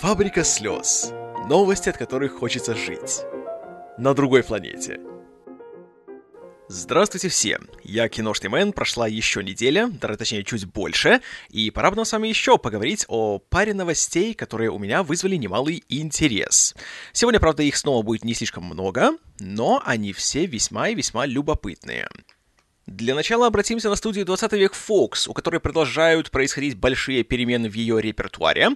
Фабрика слез. Новости, от которых хочется жить. На другой планете. Здравствуйте все! Я Киношный Мэн, прошла еще неделя, даже точнее чуть больше, и пора бы нам с вами еще поговорить о паре новостей, которые у меня вызвали немалый интерес. Сегодня, правда, их снова будет не слишком много, но они все весьма и весьма любопытные. Для начала обратимся на студию 20 век Fox, у которой продолжают происходить большие перемены в ее репертуаре.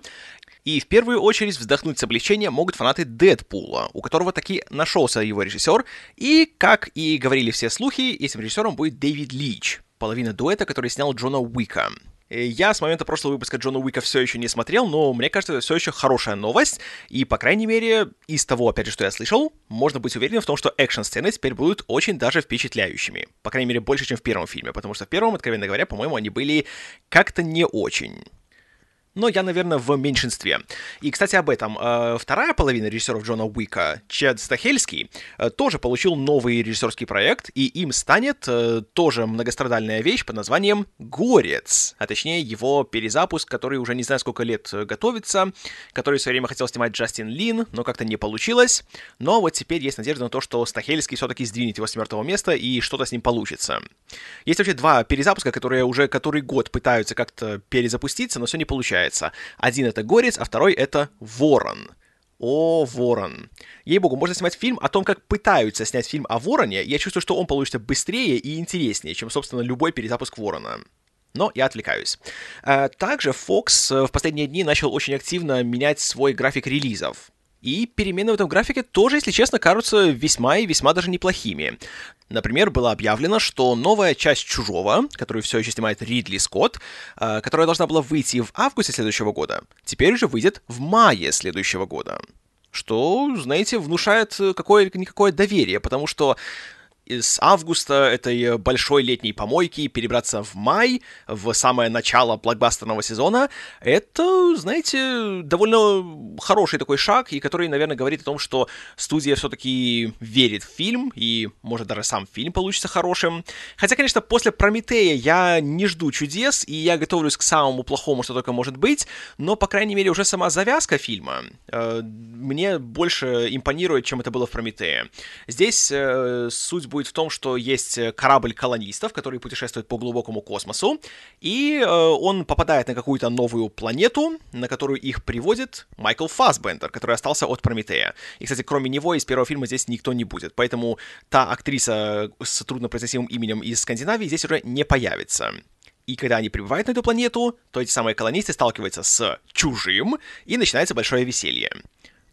И в первую очередь вздохнуть с облегчением могут фанаты Дэдпула, у которого таки нашелся его режиссер, и, как и говорили все слухи, этим режиссером будет Дэвид Лич, половина дуэта, который снял Джона Уика. Я с момента прошлого выпуска Джона Уика все еще не смотрел, но мне кажется, это все еще хорошая новость, и, по крайней мере, из того, опять же, что я слышал, можно быть уверенным в том, что экшн-сцены теперь будут очень даже впечатляющими. По крайней мере, больше, чем в первом фильме, потому что в первом, откровенно говоря, по-моему, они были как-то не очень но я, наверное, в меньшинстве. И, кстати, об этом. Э, вторая половина режиссеров Джона Уика, Чед Стахельский, э, тоже получил новый режиссерский проект, и им станет э, тоже многострадальная вещь под названием «Горец», а точнее его перезапуск, который уже не знаю сколько лет готовится, который в свое время хотел снимать Джастин Лин, но как-то не получилось. Но вот теперь есть надежда на то, что Стахельский все-таки сдвинет его с мертвого места и что-то с ним получится. Есть вообще два перезапуска, которые уже который год пытаются как-то перезапуститься, но все не получается получается. Один это Горец, а второй это Ворон. О, Ворон. Ей-богу, можно снимать фильм о том, как пытаются снять фильм о Вороне. Я чувствую, что он получится быстрее и интереснее, чем, собственно, любой перезапуск Ворона. Но я отвлекаюсь. А, также Fox э, в последние дни начал очень активно менять свой график релизов. И перемены в этом графике тоже, если честно, кажутся весьма и весьма даже неплохими. Например, было объявлено, что новая часть «Чужого», которую все еще снимает Ридли Скотт, э, которая должна была выйти в августе следующего года, теперь уже выйдет в мае следующего года. Что, знаете, внушает какое-никакое доверие, потому что с августа этой большой летней помойки перебраться в май, в самое начало блокбастерного сезона, это, знаете, довольно хороший такой шаг, и который, наверное, говорит о том, что студия все-таки верит в фильм, и, может, даже сам фильм получится хорошим. Хотя, конечно, после Прометея я не жду чудес, и я готовлюсь к самому плохому, что только может быть, но, по крайней мере, уже сама завязка фильма э, мне больше импонирует, чем это было в Прометее. Здесь э, суть будет в том, что есть э, корабль колонистов, который путешествует по глубокому космосу, и э, он попадает на какую-то новую планету, на которую их приводит Майкл Фассбендер, который остался от Прометея. И, кстати, кроме него из первого фильма здесь никто не будет, поэтому та актриса с труднопроизносимым именем из Скандинавии здесь уже не появится. И когда они прибывают на эту планету, то эти самые колонисты сталкиваются с чужим, и начинается большое веселье.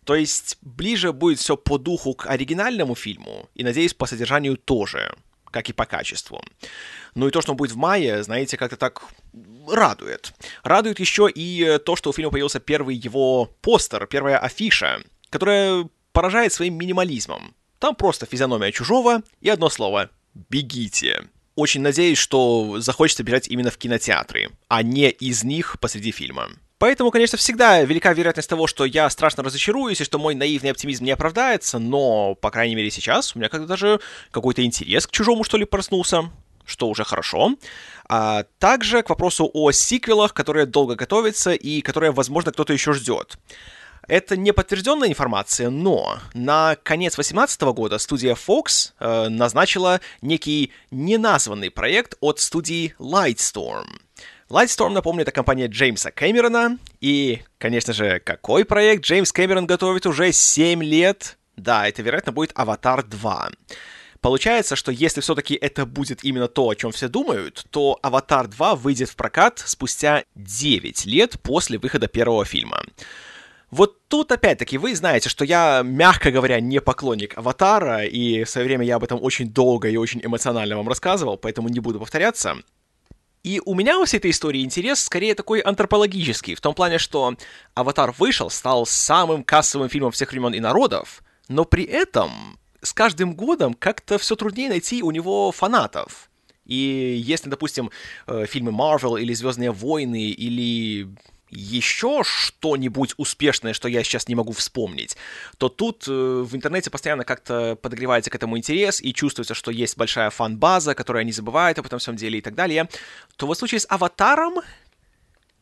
То есть ближе будет все по духу к оригинальному фильму, и, надеюсь, по содержанию тоже, как и по качеству. Ну и то, что он будет в мае, знаете, как-то так радует. Радует еще и то, что у фильма появился первый его постер, первая афиша, которая поражает своим минимализмом. Там просто физиономия чужого и одно слово «бегите». Очень надеюсь, что захочется бежать именно в кинотеатры, а не из них посреди фильма. Поэтому, конечно, всегда велика вероятность того, что я страшно разочаруюсь и что мой наивный оптимизм не оправдается, но, по крайней мере, сейчас у меня как-то даже какой-то интерес к чужому, что ли, проснулся что уже хорошо. А также к вопросу о сиквелах, которые долго готовятся и которые, возможно, кто-то еще ждет. Это не подтвержденная информация, но на конец 2018 года студия Fox э, назначила некий неназванный проект от студии Lightstorm. Lightstorm, напомню, это компания Джеймса Кэмерона. И, конечно же, какой проект Джеймс Кэмерон готовит уже 7 лет? Да, это, вероятно, будет «Аватар 2». Получается, что если все-таки это будет именно то, о чем все думают, то «Аватар 2» выйдет в прокат спустя 9 лет после выхода первого фильма. Вот тут, опять-таки, вы знаете, что я, мягко говоря, не поклонник «Аватара», и в свое время я об этом очень долго и очень эмоционально вам рассказывал, поэтому не буду повторяться. И у меня во всей этой истории интерес скорее такой антропологический, в том плане, что «Аватар» вышел, стал самым кассовым фильмом всех времен и народов, но при этом с каждым годом как-то все труднее найти у него фанатов. И если, допустим, э, фильмы Marvel или Звездные войны или еще что-нибудь успешное, что я сейчас не могу вспомнить, то тут э, в интернете постоянно как-то подогревается к этому интерес и чувствуется, что есть большая фан-база, которая не забывает об этом всем деле и так далее, то в случае с «Аватаром»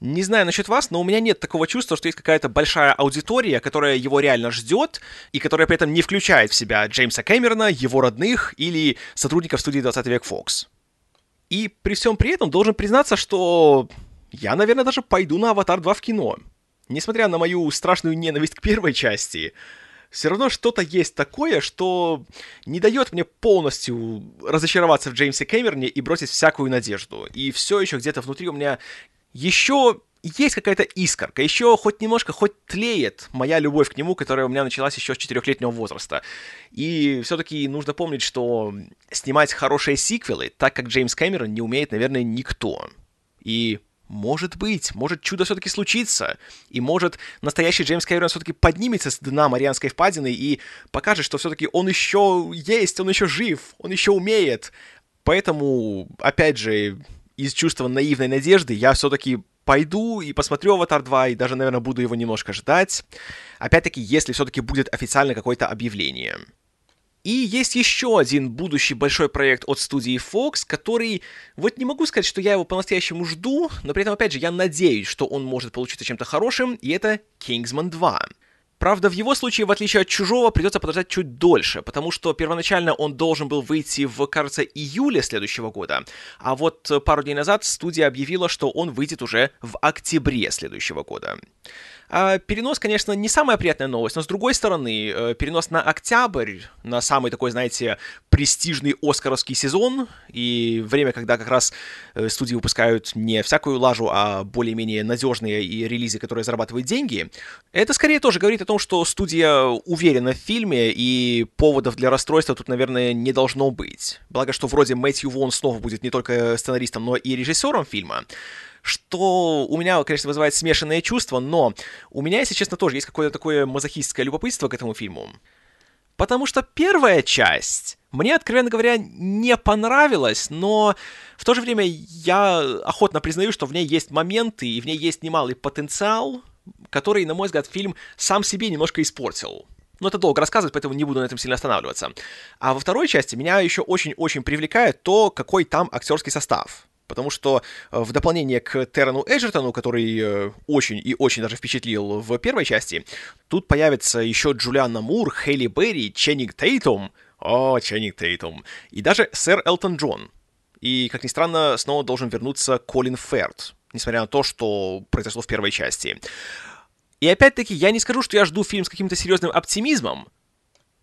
Не знаю насчет вас, но у меня нет такого чувства, что есть какая-то большая аудитория, которая его реально ждет, и которая при этом не включает в себя Джеймса Кэмерона, его родных или сотрудников студии 20 век Fox. И при всем при этом должен признаться, что я, наверное, даже пойду на «Аватар 2» в кино. Несмотря на мою страшную ненависть к первой части, все равно что-то есть такое, что не дает мне полностью разочароваться в Джеймсе Кэмероне и бросить всякую надежду. И все еще где-то внутри у меня еще есть какая-то искорка, еще хоть немножко, хоть тлеет моя любовь к нему, которая у меня началась еще с четырехлетнего возраста. И все-таки нужно помнить, что снимать хорошие сиквелы, так как Джеймс Кэмерон, не умеет, наверное, никто. И может быть, может чудо все-таки случится, и может настоящий Джеймс Кэмерон все-таки поднимется с дна Марианской впадины и покажет, что все-таки он еще есть, он еще жив, он еще умеет. Поэтому, опять же, из чувства наивной надежды я все-таки пойду и посмотрю «Аватар 2», и даже, наверное, буду его немножко ждать. Опять-таки, если все-таки будет официально какое-то объявление. И есть еще один будущий большой проект от студии Fox, который, вот не могу сказать, что я его по-настоящему жду, но при этом, опять же, я надеюсь, что он может получиться чем-то хорошим, и это Kingsman 2. Правда, в его случае, в отличие от «Чужого», придется подождать чуть дольше, потому что первоначально он должен был выйти в, кажется, июле следующего года, а вот пару дней назад студия объявила, что он выйдет уже в октябре следующего года. А, перенос, конечно, не самая приятная новость, но с другой стороны, э, перенос на октябрь, на самый такой, знаете, престижный оскаровский сезон, и время, когда как раз э, студии выпускают не всякую лажу, а более-менее надежные и релизы, которые зарабатывают деньги, это скорее тоже говорит о том, что студия уверена в фильме, и поводов для расстройства тут, наверное, не должно быть. Благо, что вроде Мэтью Вон снова будет не только сценаристом, но и режиссером фильма что у меня, конечно, вызывает смешанные чувства, но у меня, если честно, тоже есть какое-то такое мазохистское любопытство к этому фильму. Потому что первая часть мне, откровенно говоря, не понравилась, но в то же время я охотно признаю, что в ней есть моменты и в ней есть немалый потенциал, который, на мой взгляд, фильм сам себе немножко испортил. Но это долго рассказывать, поэтому не буду на этом сильно останавливаться. А во второй части меня еще очень-очень привлекает то, какой там актерский состав потому что э, в дополнение к Террену Эджертону, который э, очень и очень даже впечатлил в первой части, тут появится еще Джулианна Мур, Хейли Берри, Ченнинг Тейтум, о, Ченнинг Тейтум, и даже сэр Элтон Джон. И, как ни странно, снова должен вернуться Колин Ферд, несмотря на то, что произошло в первой части. И опять-таки, я не скажу, что я жду фильм с каким-то серьезным оптимизмом,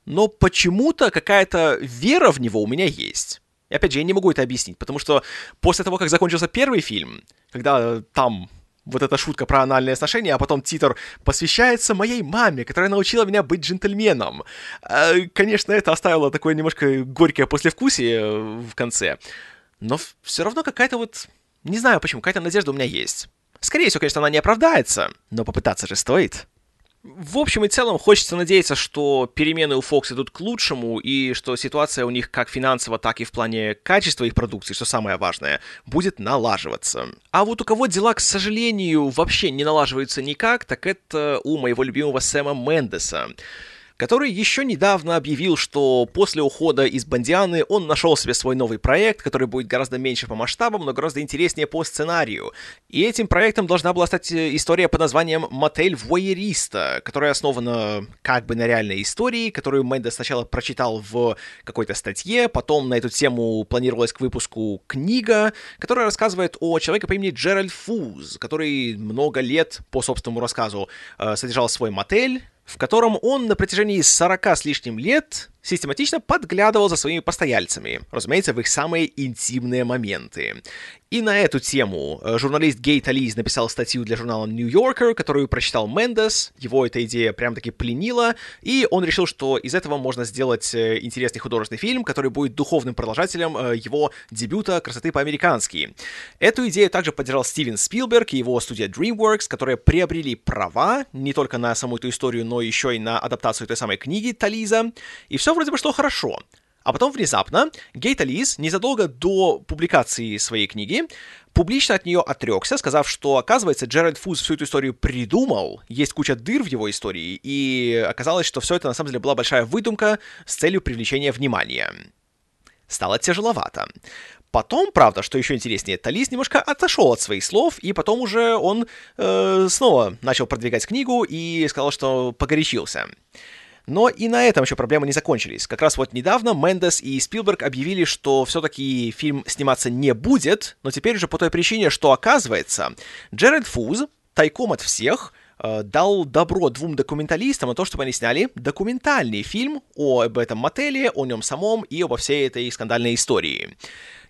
но почему-то какая-то вера в него у меня есть. И опять же, я не могу это объяснить, потому что после того, как закончился первый фильм, когда там вот эта шутка про анальные отношения, а потом титр посвящается моей маме, которая научила меня быть джентльменом. Э, конечно, это оставило такое немножко горькое послевкусие э, в конце, но все равно какая-то вот... Не знаю почему, какая-то надежда у меня есть. Скорее всего, конечно, она не оправдается, но попытаться же стоит. В общем и целом, хочется надеяться, что перемены у Fox идут к лучшему, и что ситуация у них как финансово, так и в плане качества их продукции, что самое важное, будет налаживаться. А вот у кого дела, к сожалению, вообще не налаживаются никак, так это у моего любимого Сэма Мендеса который еще недавно объявил, что после ухода из Бандианы он нашел себе свой новый проект, который будет гораздо меньше по масштабам, но гораздо интереснее по сценарию. И этим проектом должна была стать э, история под названием «Мотель Вуайериста», которая основана как бы на реальной истории, которую Мендес сначала прочитал в какой-то статье, потом на эту тему планировалась к выпуску книга, которая рассказывает о человеке по имени Джеральд Фуз, который много лет, по собственному рассказу, э, содержал свой мотель, в котором он на протяжении 40 с лишним лет систематично подглядывал за своими постояльцами, разумеется, в их самые интимные моменты. И на эту тему э, журналист Гейт Ализ написал статью для журнала New Yorker, которую прочитал Мендес, его эта идея прям таки пленила, и он решил, что из этого можно сделать э, интересный художественный фильм, который будет духовным продолжателем э, его дебюта «Красоты по-американски». Эту идею также поддержал Стивен Спилберг и его студия DreamWorks, которые приобрели права не только на саму эту историю, но еще и на адаптацию той самой книги Тализа, и все вроде бы шло хорошо. А потом внезапно Гейт Алис незадолго до публикации своей книги публично от нее отрекся, сказав, что, оказывается, Джеральд Фуз всю эту историю придумал, есть куча дыр в его истории, и оказалось, что все это на самом деле была большая выдумка с целью привлечения внимания. Стало тяжеловато. Потом, правда, что еще интереснее, Талис немножко отошел от своих слов, и потом уже он э, снова начал продвигать книгу и сказал, что погорячился. Но и на этом еще проблемы не закончились. Как раз вот недавно Мендес и Спилберг объявили, что все-таки фильм сниматься не будет, но теперь уже по той причине, что оказывается, Джеред Фуз тайком от всех э, дал добро двум документалистам на то, чтобы они сняли документальный фильм об этом мотеле, о нем самом и обо всей этой скандальной истории.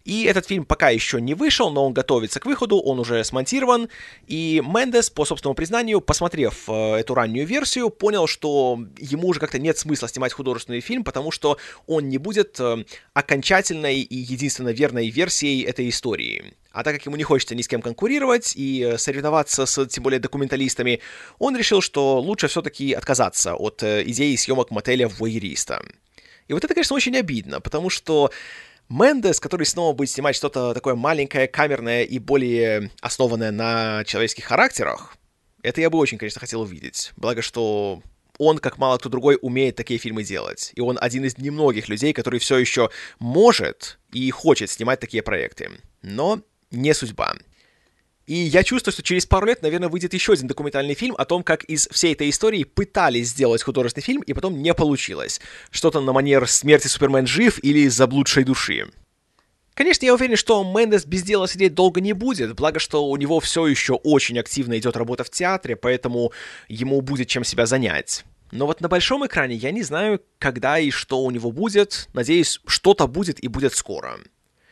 И этот фильм пока еще не вышел, но он готовится к выходу, он уже смонтирован. И Мендес, по собственному признанию, посмотрев э, эту раннюю версию, понял, что ему уже как-то нет смысла снимать художественный фильм, потому что он не будет э, окончательной и единственно верной версией этой истории. А так как ему не хочется ни с кем конкурировать и э, соревноваться с, тем более, документалистами, он решил, что лучше все-таки отказаться от э, идеи съемок мотеля в воериста. И вот это, конечно, очень обидно, потому что Мендес, который снова будет снимать что-то такое маленькое, камерное и более основанное на человеческих характерах, это я бы очень, конечно, хотел увидеть. Благо, что он, как мало кто другой, умеет такие фильмы делать. И он один из немногих людей, который все еще может и хочет снимать такие проекты. Но не судьба. И я чувствую, что через пару лет, наверное, выйдет еще один документальный фильм о том, как из всей этой истории пытались сделать художественный фильм, и потом не получилось. Что-то на манер «Смерти Супермен жив» или «Заблудшей души». Конечно, я уверен, что Мендес без дела сидеть долго не будет, благо что у него все еще очень активно идет работа в театре, поэтому ему будет чем себя занять. Но вот на большом экране я не знаю, когда и что у него будет. Надеюсь, что-то будет и будет скоро.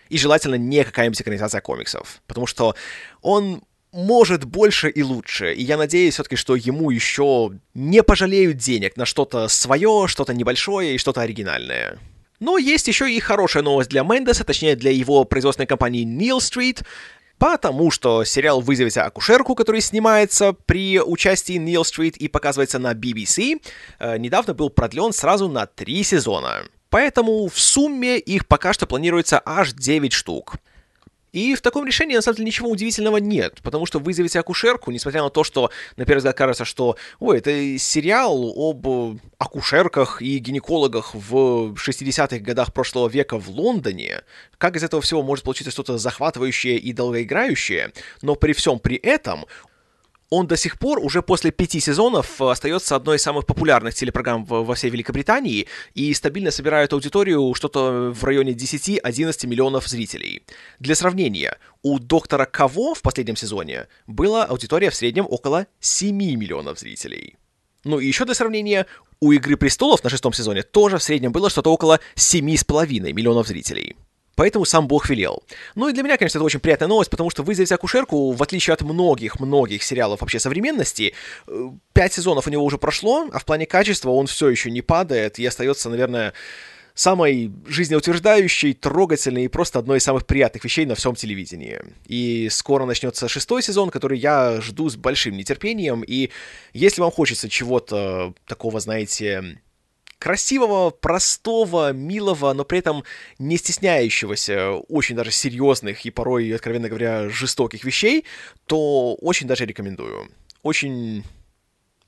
И желательно не какая-нибудь экранизация комиксов. Потому что он может больше и лучше. И я надеюсь все-таки, что ему еще не пожалеют денег на что-то свое, что-то небольшое и что-то оригинальное. Но есть еще и хорошая новость для Мендеса, точнее для его производственной компании Neil Street, потому что сериал «Вызовите акушерку», который снимается при участии Neil Street и показывается на BBC, э, недавно был продлен сразу на три сезона. Поэтому в сумме их пока что планируется аж 9 штук. И в таком решении, на самом деле, ничего удивительного нет, потому что «Вызовите акушерку», несмотря на то, что, на первый взгляд, кажется, что, ой, это сериал об акушерках и гинекологах в 60-х годах прошлого века в Лондоне, как из этого всего может получиться что-то захватывающее и долгоиграющее, но при всем при этом он до сих пор, уже после пяти сезонов, э, остается одной из самых популярных телепрограмм во всей Великобритании и стабильно собирает аудиторию что-то в районе 10-11 миллионов зрителей. Для сравнения, у «Доктора Кого» в последнем сезоне была аудитория в среднем около 7 миллионов зрителей. Ну и еще для сравнения, у «Игры престолов» на шестом сезоне тоже в среднем было что-то около 7,5 миллионов зрителей. Поэтому сам Бог велел. Ну и для меня, конечно, это очень приятная новость, потому что «Вызовите акушерку», в отличие от многих-многих сериалов вообще современности, э, пять сезонов у него уже прошло, а в плане качества он все еще не падает и остается, наверное, самой жизнеутверждающей, трогательной и просто одной из самых приятных вещей на всем телевидении. И скоро начнется шестой сезон, который я жду с большим нетерпением. И если вам хочется чего-то такого, знаете, красивого, простого, милого, но при этом не стесняющегося очень даже серьезных и порой, откровенно говоря, жестоких вещей, то очень даже рекомендую. Очень,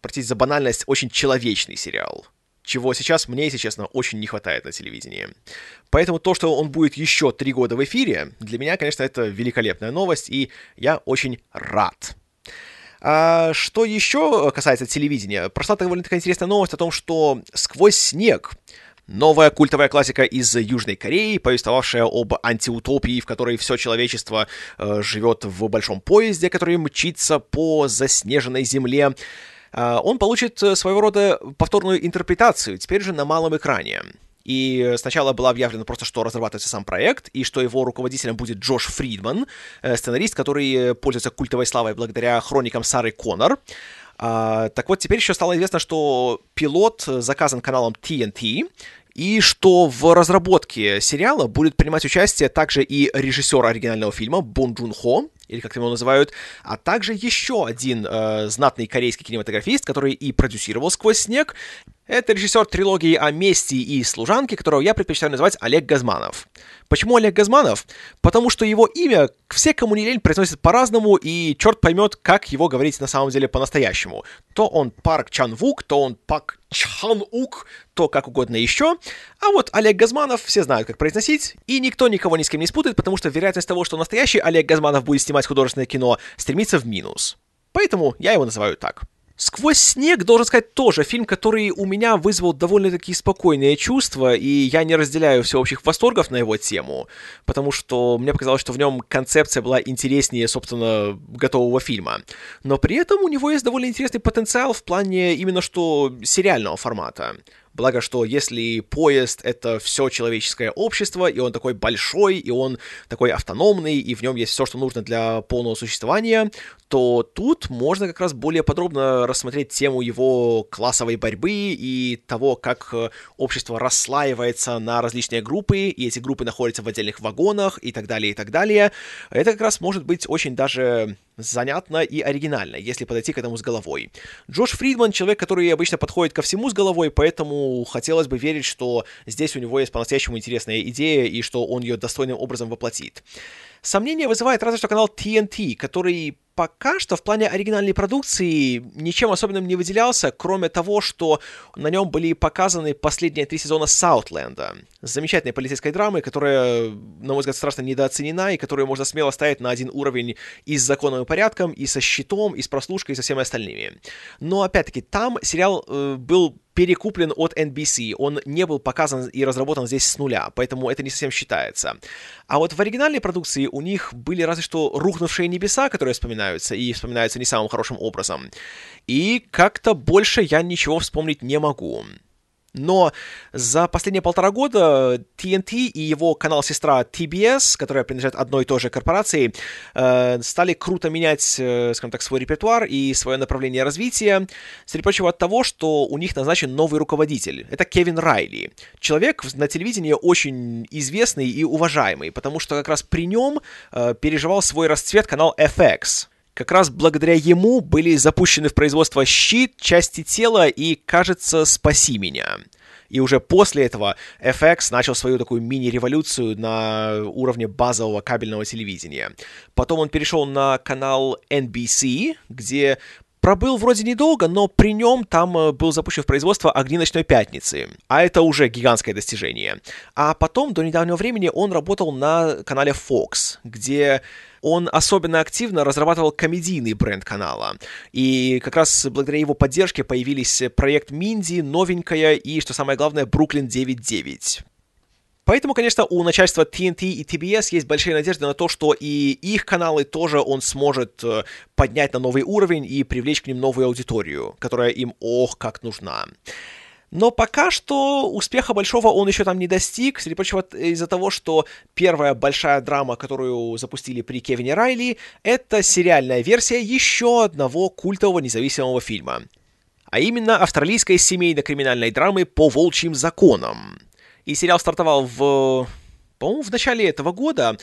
простите за банальность, очень человечный сериал чего сейчас мне, если честно, очень не хватает на телевидении. Поэтому то, что он будет еще три года в эфире, для меня, конечно, это великолепная новость, и я очень рад. А, что еще касается телевидения, прошла довольно такая интересная новость о том, что «Сквозь снег» Новая культовая классика из Южной Кореи, повествовавшая об антиутопии, в которой все человечество э, живет в большом поезде, который мчится по заснеженной земле. Э, он получит своего рода повторную интерпретацию, теперь же на малом экране. И сначала было объявлено просто, что разрабатывается сам проект, и что его руководителем будет Джош Фридман, э, сценарист, который пользуется культовой славой благодаря хроникам Сары Коннор. А, так вот, теперь еще стало известно, что пилот заказан каналом TNT, и что в разработке сериала будет принимать участие также и режиссер оригинального фильма Бон Джун Хо, или как его называют, а также еще один э, знатный корейский кинематографист, который и продюсировал «Сквозь снег», Это режиссер трилогии о мести и служанке, которого я предпочитаю называть Олег Газманов. Почему Олег Газманов? Потому что его имя все, кому не лень, произносят по-разному, и черт поймет, как его говорить на самом деле по-настоящему. То он Парк Чанвук, то он Пак Чанук, то как угодно еще. А вот Олег Газманов все знают, как произносить, и никто никого ни с кем не спутает, потому что вероятность того, что настоящий Олег Газманов будет снимать художественное кино, стремится в минус. Поэтому я его называю так. «Сквозь снег», должен сказать, тоже фильм, который у меня вызвал довольно-таки спокойные чувства, и я не разделяю всеобщих восторгов на его тему, потому что мне показалось, что в нем концепция была интереснее, собственно, готового фильма. Но при этом у него есть довольно интересный потенциал в плане именно что сериального формата. Благо, что если поезд — это все человеческое общество, и он такой большой, и он такой автономный, и в нем есть все, что нужно для полного существования, то тут можно как раз более подробно рассмотреть тему его классовой борьбы и того, как э, общество расслаивается на различные группы, и эти группы находятся в отдельных вагонах, и так далее, и так далее. Это как раз может быть очень даже занятно и оригинально, если подойти к этому с головой. Джош Фридман — человек, который обычно подходит ко всему с головой, поэтому хотелось бы верить, что здесь у него есть по-настоящему интересная идея и что он ее достойным образом воплотит. Сомнение вызывает разве что канал TNT, который пока что в плане оригинальной продукции ничем особенным не выделялся, кроме того, что на нем были показаны последние три сезона Саутленда. Замечательной полицейской драмы, которая, на мой взгляд, страшно недооценена, и которую можно смело ставить на один уровень и с законным порядком, и со щитом, и с прослушкой, и со всеми остальными. Но, опять-таки, там сериал э, был перекуплен от NBC, он не был показан и разработан здесь с нуля, поэтому это не совсем считается. А вот в оригинальной продукции у них были разве что «Рухнувшие небеса», которые вспоминаются, и вспоминаются не самым хорошим образом. И как-то больше я ничего вспомнить не могу. Но за последние полтора года TNT и его канал-сестра TBS, которая принадлежит одной и той же корпорации, э, стали круто менять, э, скажем так, свой репертуар и свое направление развития, среди прочего от того, что у них назначен новый руководитель. Это Кевин Райли. Человек на телевидении очень известный и уважаемый, потому что как раз при нем э, переживал свой расцвет канал FX. Как раз благодаря ему были запущены в производство щит, части тела и, кажется, «Спаси меня». И уже после этого FX начал свою такую мини-революцию на уровне базового кабельного телевидения. Потом он перешел на канал NBC, где пробыл вроде недолго, но при нем там э, был запущен в производство «Огни ночной пятницы», а это уже гигантское достижение. А потом, до недавнего времени, он работал на канале Fox, где он особенно активно разрабатывал комедийный бренд канала. И как раз благодаря его поддержке появились проект Минди, новенькая и, что самое главное, Бруклин 9.9. Поэтому, конечно, у начальства TNT и TBS есть большие надежды на то, что и их каналы тоже он сможет э, поднять на новый уровень и привлечь к ним новую аудиторию, которая им ох как нужна. Но пока что успеха большого он еще там не достиг, среди прочего из-за того, что первая большая драма, которую запустили при Кевине Райли, это сериальная версия еще одного культового независимого фильма. А именно австралийской семейно-криминальной драмы «По волчьим законам». И сериал стартовал в, по-моему, в начале этого года.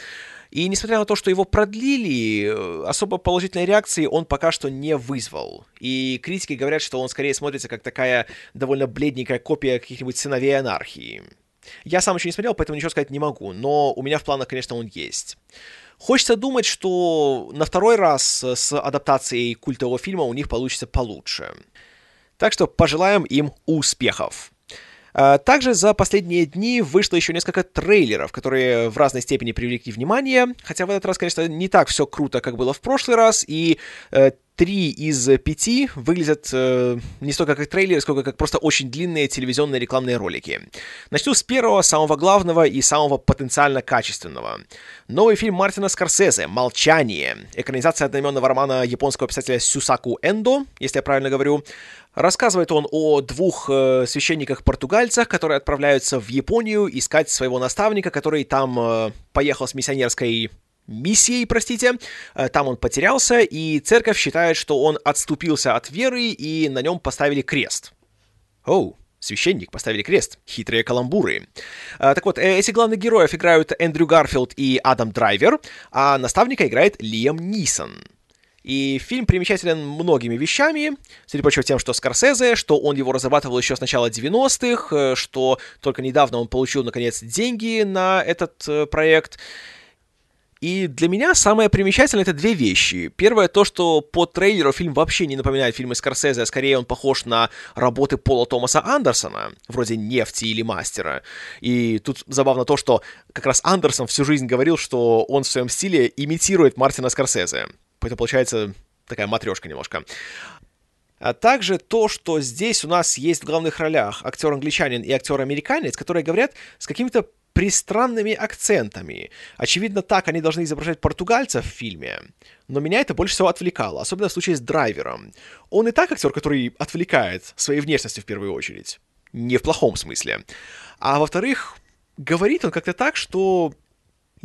И несмотря на то, что его продлили, э, особо положительной реакции он пока что не вызвал. И критики говорят, что он скорее смотрится как такая довольно бледненькая копия каких-нибудь сыновей анархии. Я сам еще не смотрел, поэтому ничего сказать не могу, но у меня в планах, конечно, он есть. Хочется думать, что на второй раз с адаптацией культового фильма у них получится получше. Так что пожелаем им успехов. А, также за последние дни вышло еще несколько трейлеров, которые в разной степени привлекли внимание, хотя в этот раз, конечно, не так все круто, как было в прошлый раз, и э, три из пяти выглядят э, не столько как трейлеры, сколько как просто очень длинные телевизионные рекламные ролики. Начну с первого, самого главного и самого потенциально качественного. Новый фильм Мартина Скорсезе «Молчание». Экранизация одноименного романа японского писателя Сюсаку Эндо, если я правильно говорю. Рассказывает он о двух э, священниках-португальцах, которые отправляются в Японию искать своего наставника, который там э, поехал с миссионерской миссией, простите. Э, там он потерялся, и церковь считает, что он отступился от веры, и на нем поставили крест. Оу, священник, поставили крест. Хитрые каламбуры. А, так вот, эти главных героев играют Эндрю Гарфилд и Адам Драйвер, а наставника играет Лиам Нисон. И фильм примечателен многими вещами, среди прочего тем, что Скорсезе, что он его разрабатывал еще с начала 90-х, э, что только недавно он получил, наконец, деньги на этот э, проект. И для меня самое примечательное это две вещи. Первое то, что по трейлеру фильм вообще не напоминает фильмы Скорсезе, а скорее он похож на работы Пола Томаса Андерсона, вроде «Нефти» или «Мастера». И тут забавно то, что как раз Андерсон всю жизнь говорил, что он в своем стиле имитирует Мартина Скорсезе. Это получается такая матрешка немножко. А также то, что здесь у нас есть в главных ролях актер-англичанин и актер-американец, которые говорят с какими-то пристранными акцентами. Очевидно, так они должны изображать португальцев в фильме. Но меня это больше всего отвлекало, особенно в случае с драйвером. Он и так актер, который отвлекает своей внешностью в первую очередь. Не в плохом смысле. А во-вторых, говорит он как-то так, что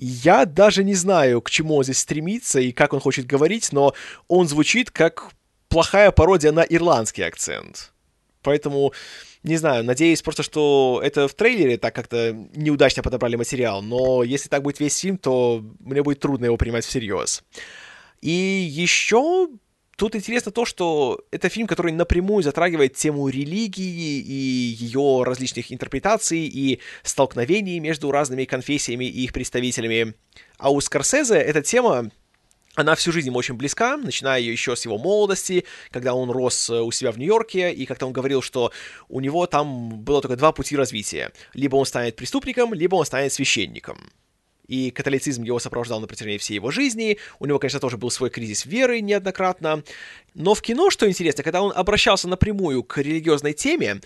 я даже не знаю, к чему он здесь стремится и как он хочет говорить, но он звучит как плохая пародия на ирландский акцент. Поэтому не знаю, надеюсь просто, что это в трейлере так как-то неудачно подобрали материал, но если так будет весь фильм, то мне будет трудно его принимать всерьез. И еще тут интересно то, что это фильм, который напрямую затрагивает тему религии и ее различных интерпретаций и столкновений между разными конфессиями и их представителями. А у Скорсезе эта тема она всю жизнь ему очень близка, начиная еще с его молодости, когда он рос э, у себя в Нью-Йорке, и как-то он говорил, что у него там было только два пути развития. Либо он станет преступником, либо он станет священником. И католицизм его сопровождал на протяжении всей его жизни. У него, конечно, тоже был свой кризис веры неоднократно. Но в кино, что интересно, когда он обращался напрямую к религиозной теме,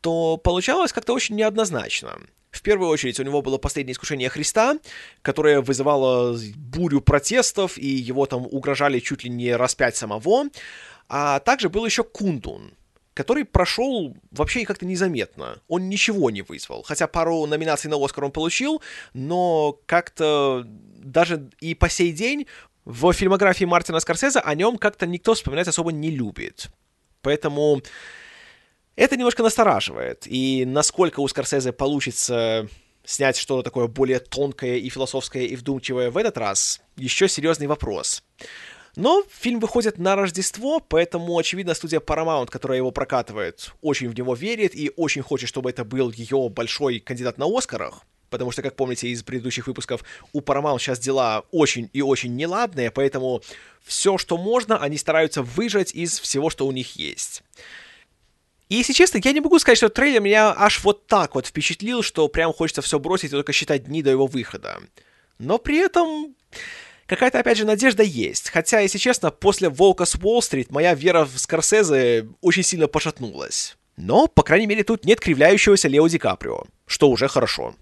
то получалось как-то очень неоднозначно. В первую очередь у него было последнее искушение Христа, которое вызывало бурю протестов, и его там угрожали чуть ли не распять самого. А также был еще Кундун, который прошел вообще как-то незаметно. Он ничего не вызвал. Хотя пару номинаций на Оскар он получил, но как-то даже и по сей день в фильмографии Мартина Скорсезе о нем как-то никто вспоминать особо не любит. Поэтому это немножко настораживает. И насколько у Скорсезе получится снять что-то такое более тонкое и философское и вдумчивое в этот раз, еще серьезный вопрос. Но фильм выходит на Рождество, поэтому, очевидно, студия Paramount, которая его прокатывает, очень в него верит и очень хочет, чтобы это был ее большой кандидат на Оскарах. Потому что, как помните из предыдущих выпусков, у Paramount сейчас дела очень и очень неладные, поэтому все, что можно, они стараются выжать из всего, что у них есть. И, если честно, я не могу сказать, что трейлер меня аж вот так вот впечатлил, что прям хочется все бросить и только считать дни до его выхода. Но при этом какая-то, опять же, надежда есть. Хотя, если честно, после «Волка с Уолл-стрит» моя вера в Скорсезе очень сильно пошатнулась. Но, по крайней мере, тут нет кривляющегося Лео Ди Каприо, что уже хорошо.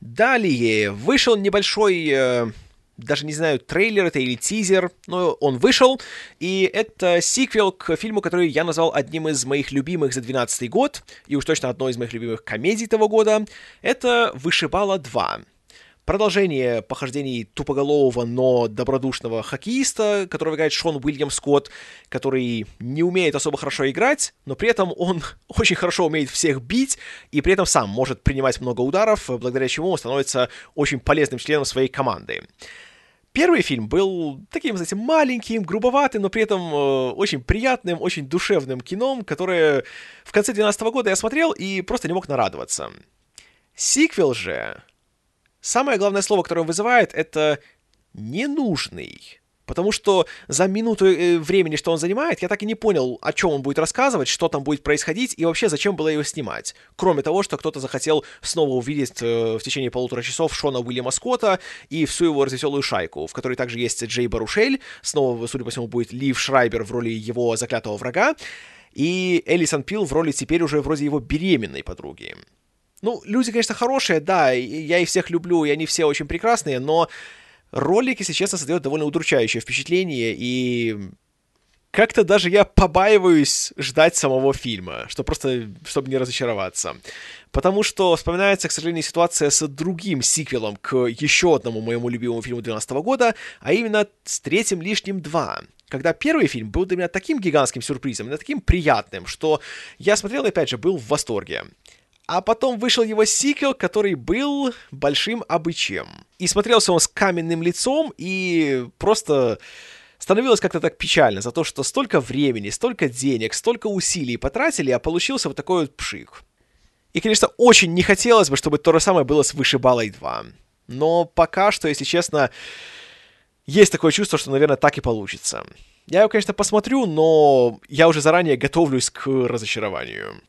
Далее вышел небольшой э, даже не знаю, трейлер это или тизер, но он вышел, и это сиквел к фильму, который я назвал одним из моих любимых за 2012 год, и уж точно одной из моих любимых комедий того года. Это «Вышибала 2». Продолжение похождений тупоголового, но добродушного хоккеиста, которого играет Шон Уильям Скотт, который не умеет особо хорошо играть, но при этом он очень хорошо умеет всех бить, и при этом сам может принимать много ударов, благодаря чему он становится очень полезным членом своей команды. Первый фильм был таким, знаете, маленьким, грубоватым, но при этом э, очень приятным, очень душевным кином, которое в конце 2012 года я смотрел и просто не мог нарадоваться. Сиквел же... Самое главное слово, которое он вызывает, это «ненужный». Потому что за минуту э, времени, что он занимает, я так и не понял, о чем он будет рассказывать, что там будет происходить и вообще зачем было его снимать. Кроме того, что кто-то захотел снова увидеть э, в течение полутора часов Шона Уильяма Скотта и всю его развеселую шайку, в которой также есть Джей Барушель, снова, судя по всему, будет Лив Шрайбер в роли его заклятого врага, и Элисон Пил в роли теперь уже вроде его беременной подруги. Ну, люди, конечно, хорошие, да, я их всех люблю, и они все очень прекрасные, но ролик, если честно, создает довольно удручающее впечатление, и как-то даже я побаиваюсь ждать самого фильма, что просто, чтобы не разочароваться. Потому что вспоминается, к сожалению, ситуация с другим сиквелом к еще одному моему любимому фильму 2012 года, а именно с третьим лишним 2. Когда первый фильм был для меня таким гигантским сюрпризом, таким приятным, что я смотрел и, опять же, был в восторге. А потом вышел его сиквел, который был большим обычаем. И смотрелся он с каменным лицом и просто становилось как-то так печально за то, что столько времени, столько денег, столько усилий потратили, а получился вот такой вот пшик. И, конечно, очень не хотелось бы, чтобы то же самое было с Вышибалой 2. Но пока что, если честно, есть такое чувство, что, наверное, так и получится. Я его, конечно, посмотрю, но я уже заранее готовлюсь к разочарованию.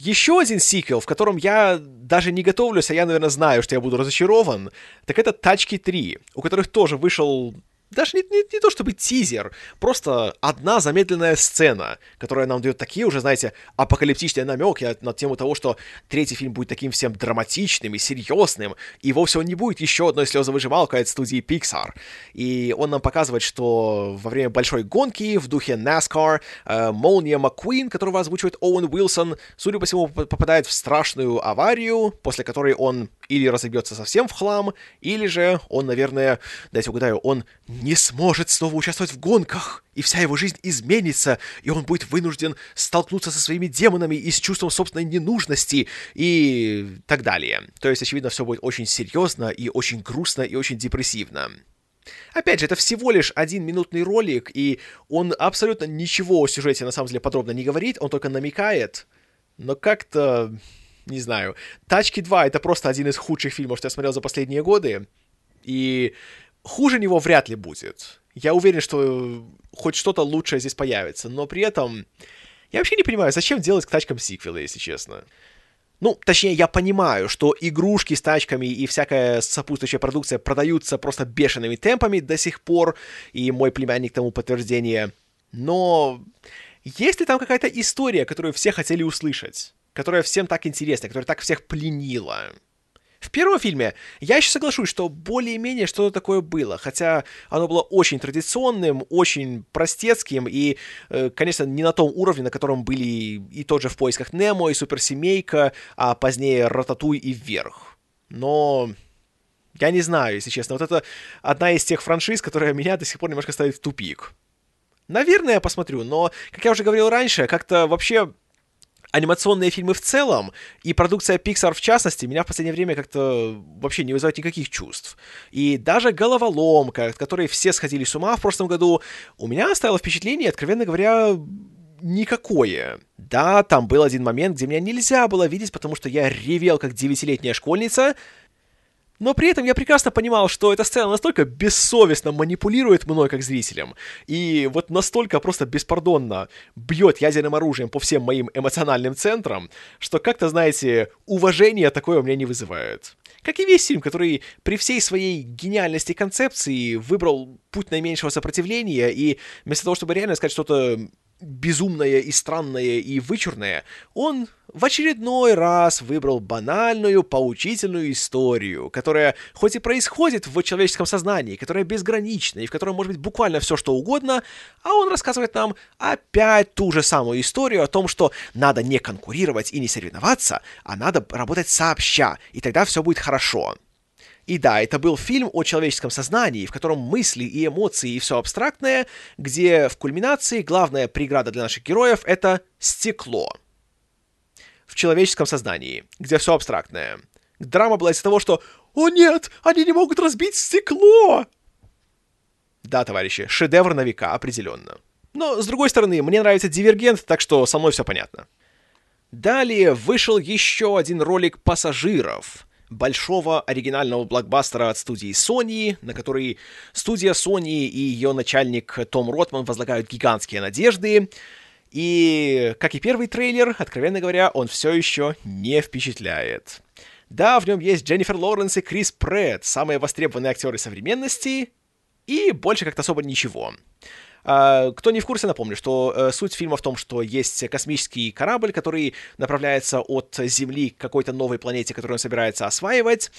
Еще один сиквел, в котором я даже не готовлюсь, а я, наверное, знаю, что я буду разочарован, так это Тачки 3, у которых тоже вышел даже не, не, не то чтобы тизер, просто одна замедленная сцена, которая нам дает такие уже, знаете, апокалиптичные намеки на тему того, что третий фильм будет таким всем драматичным и серьезным, и вовсе он не будет еще одной слезовыжималкой от студии Pixar. И он нам показывает, что во время большой гонки в духе NASCAR э, Молния Маккуин, которого озвучивает Оуэн Уилсон, судя по всему, попадает в страшную аварию, после которой он или разобьется совсем в хлам, или же он, наверное, дайте угадаю, он не сможет снова участвовать в гонках, и вся его жизнь изменится, и он будет вынужден столкнуться со своими демонами и с чувством собственной ненужности и так далее. То есть, очевидно, все будет очень серьезно и очень грустно и очень депрессивно. Опять же, это всего лишь один минутный ролик, и он абсолютно ничего о сюжете на самом деле подробно не говорит, он только намекает, но как-то не знаю. «Тачки 2» — это просто один из худших фильмов, что я смотрел за последние годы, и хуже него вряд ли будет. Я уверен, что хоть что-то лучшее здесь появится, но при этом я вообще не понимаю, зачем делать к тачкам сиквелы, если честно. Ну, точнее, я понимаю, что игрушки с тачками и всякая сопутствующая продукция продаются просто бешеными темпами до сих пор, и мой племянник тому подтверждение. Но есть ли там какая-то история, которую все хотели услышать? Которая всем так интересна, которая так всех пленила. В первом фильме я еще соглашусь, что более-менее что-то такое было, хотя оно было очень традиционным, очень простецким и, э, конечно, не на том уровне, на котором были и тот же в поисках Немо, и Суперсемейка, а позднее Рататуй и Вверх. Но я не знаю, если честно, вот это одна из тех франшиз, которая меня до сих пор немножко ставит в тупик. Наверное, я посмотрю, но, как я уже говорил раньше, как-то вообще анимационные фильмы в целом и продукция Pixar в частности меня в последнее время как-то вообще не вызывает никаких чувств. И даже «Головоломка», от которой все сходили с ума в прошлом году, у меня оставило впечатление, откровенно говоря, никакое. Да, там был один момент, где меня нельзя было видеть, потому что я ревел как девятилетняя школьница, но при этом я прекрасно понимал, что эта сцена настолько бессовестно манипулирует мной как зрителем, и вот настолько просто беспардонно бьет ядерным оружием по всем моим эмоциональным центрам, что как-то, знаете, уважение такое у меня не вызывает. Как и весь фильм, который при всей своей гениальности концепции выбрал путь наименьшего сопротивления, и вместо того, чтобы реально сказать что-то безумное и странное и вычурное, он в очередной раз выбрал банальную, поучительную историю, которая хоть и происходит в человеческом сознании, которая безгранична и в которой может быть буквально все что угодно, а он рассказывает нам опять ту же самую историю о том, что надо не конкурировать и не соревноваться, а надо работать сообща, и тогда все будет хорошо. И да, это был фильм о человеческом сознании, в котором мысли и эмоции и все абстрактное, где в кульминации главная преграда для наших героев — это стекло. В человеческом сознании, где все абстрактное. Драма была из-за того, что «О нет, они не могут разбить стекло!» Да, товарищи, шедевр на века, определенно. Но, с другой стороны, мне нравится Дивергент, так что со мной все понятно. Далее вышел еще один ролик пассажиров — большого оригинального блокбастера от студии Sony, на который студия Sony и ее начальник Том Ротман возлагают гигантские надежды. И, как и первый трейлер, откровенно говоря, он все еще не впечатляет. Да, в нем есть Дженнифер Лоуренс и Крис Претт, самые востребованные актеры современности, и больше как-то особо ничего. А, кто не в курсе, напомню, что э, суть фильма в том, что есть космический корабль, который направляется от Земли к какой-то новой планете, которую он собирается осваивать.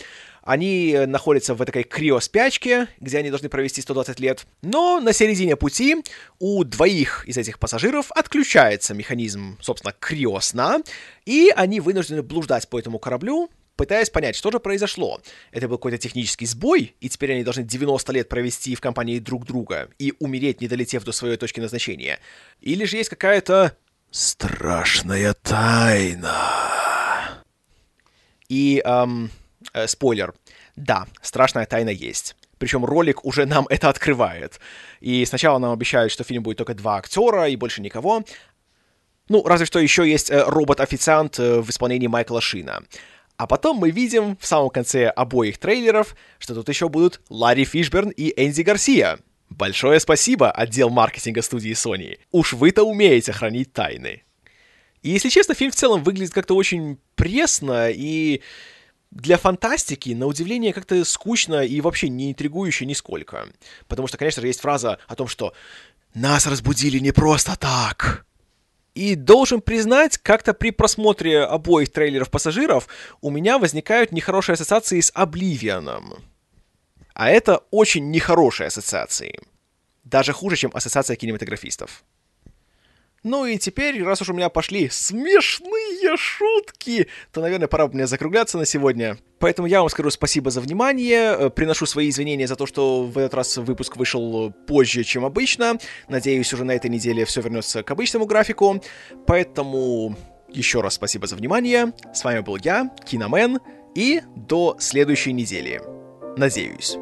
Они находятся в этой криоспячке, где они должны провести 120 лет. Но на середине пути у двоих из этих пассажиров отключается механизм, собственно, криосна, и они вынуждены блуждать по этому кораблю, пытаясь понять, что же произошло. Это был какой-то технический сбой, и теперь они должны 90 лет провести в компании друг друга и умереть, не долетев до своей точки назначения. Или же есть какая-то страшная тайна. И, эм, э, спойлер. Да, страшная тайна есть. причем ролик уже нам это открывает. И сначала нам обещают, что фильм будет только два актера и больше никого. Ну, разве что еще есть э, робот-официант э, в исполнении Майкла Шина. А потом мы видим в самом конце обоих трейлеров, что тут еще будут Ларри Фишберн и Энди Гарсия. Большое спасибо, отдел маркетинга студии Sony. Уж вы-то умеете хранить тайны. И если честно, фильм в целом выглядит как-то очень пресно и для фантастики, на удивление, как-то скучно и вообще не интригующе нисколько. Потому что, конечно же, есть фраза о том, что «нас разбудили не просто так». И должен признать, как-то при просмотре обоих трейлеров пассажиров у меня возникают нехорошие ассоциации с Обливианом. А это очень нехорошие ассоциации. Даже хуже, чем ассоциация кинематографистов. Ну и теперь, раз уж у меня пошли смешные шутки, то, наверное, пора бы мне закругляться на сегодня. Поэтому я вам скажу спасибо за внимание, э, приношу свои извинения за то, что в этот раз выпуск вышел позже, чем обычно. Надеюсь, уже на этой неделе все вернется к обычному графику. Поэтому еще раз спасибо за внимание. С вами был я, Киномен, и до следующей недели. Надеюсь.